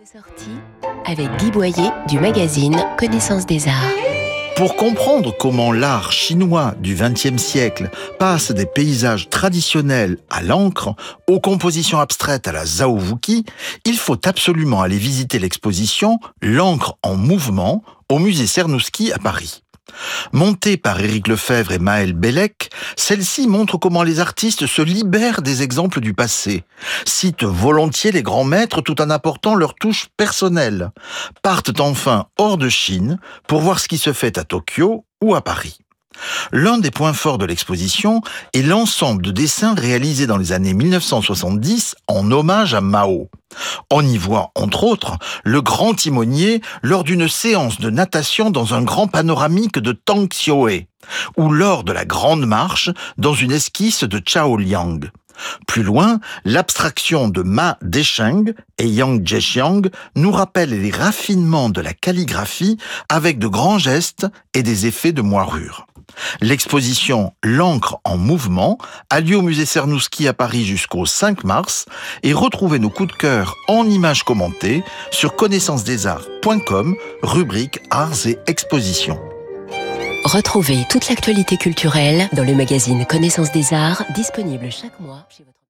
de sortie avec Guy Boyer du magazine Connaissance des Arts. Pour comprendre comment l'art chinois du XXe siècle passe des paysages traditionnels à l'encre, aux compositions abstraites à la Zhao Wuki, il faut absolument aller visiter l'exposition L'encre en mouvement au musée Cernouski à Paris. Montée par Éric Lefebvre et Maël Bellec, celle-ci montre comment les artistes se libèrent des exemples du passé, citent volontiers les grands maîtres tout en apportant leur touche personnelle, partent enfin hors de Chine pour voir ce qui se fait à Tokyo ou à Paris. L'un des points forts de l'exposition est l'ensemble de dessins réalisés dans les années 1970 en hommage à Mao. On y voit, entre autres, le grand timonier lors d'une séance de natation dans un grand panoramique de Tang Xiaohe, ou lors de la Grande Marche dans une esquisse de Chao Liang. Plus loin, l'abstraction de Ma Desheng et Yang Zhexiang nous rappelle les raffinements de la calligraphie avec de grands gestes et des effets de moirure. L'exposition L'encre en mouvement a lieu au musée Cernouski à Paris jusqu'au 5 mars et retrouvez nos coups de cœur en images commentées sur connaissancesdesarts.com, rubrique Arts et Expositions. Retrouvez toute l'actualité culturelle dans le magazine Connaissance des Arts, disponible chaque mois chez votre